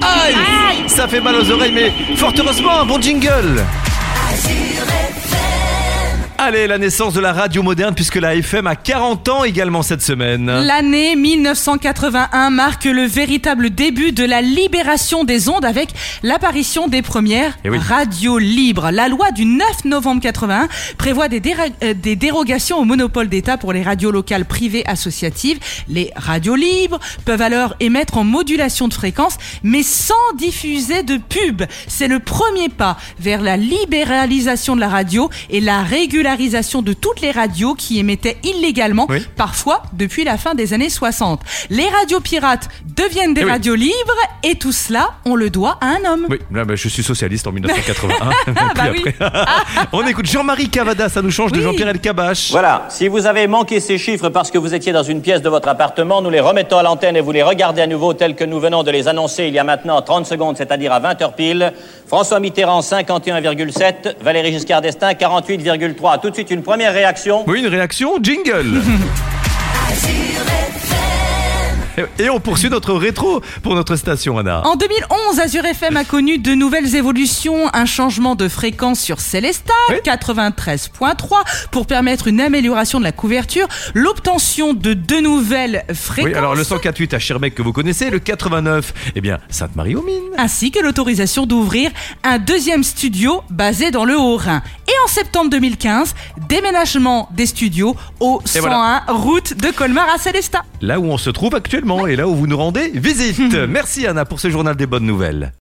Aïe Ça fait mal aux oreilles, mais fort heureusement, un bon jingle Allez, la naissance de la radio moderne puisque la FM a 40 ans également cette semaine. L'année 1981 marque le véritable début de la libération des ondes avec l'apparition des premières Eh oui. radios libres. La loi du 9 novembre 81 prévoit des, euh, des dérogations au monopole d'État pour les radios locales privées associatives. Les radios libres peuvent alors émettre en modulation de fréquence mais sans diffuser de pub. C'est le premier pas vers la libéralisation de la radio et la régularisation de toutes les radios qui émettaient illégalement Oui. parfois depuis la fin des années 60. Les radios pirates deviennent des Eh oui. radios libres et tout cela, on le doit à un homme. Oui, là, bah, je suis socialiste en 1981. Ah bah oui. après- On écoute Jean-Marie Cavada, ça nous change de. Jean-Pierre Elkabach. Voilà, si vous avez manqué ces chiffres parce que vous étiez dans une pièce de votre appartement, nous les remettons à l'antenne et vous les regardez à nouveau tels que nous venons de les annoncer il y a maintenant 30 secondes, c'est-à-dire à 20h pile. François Mitterrand, 51,7. Valéry Giscard d'Estaing, 48,3. Tout de suite, une première réaction. Oui, une réaction, jingle Et on poursuit notre rétro pour notre station, Anna. En 2011, Azure FM a connu de nouvelles évolutions, un changement de fréquence sur Célestat, Oui. 93.3, pour permettre une amélioration de la couverture, l'obtention de deux nouvelles fréquences. Oui, alors le 104.8 à Schirmeck que vous connaissez, le 89, eh bien, Sainte-Marie-aux-Mines. ainsi que l'autorisation d'ouvrir un deuxième studio basé dans le Haut-Rhin. Et en septembre 2015, déménagement des studios au 101 Et voilà. route de Colmar à Célestat. Là où on se trouve actuellement et là où vous nous rendez visite. Merci Anna pour ce journal des bonnes nouvelles.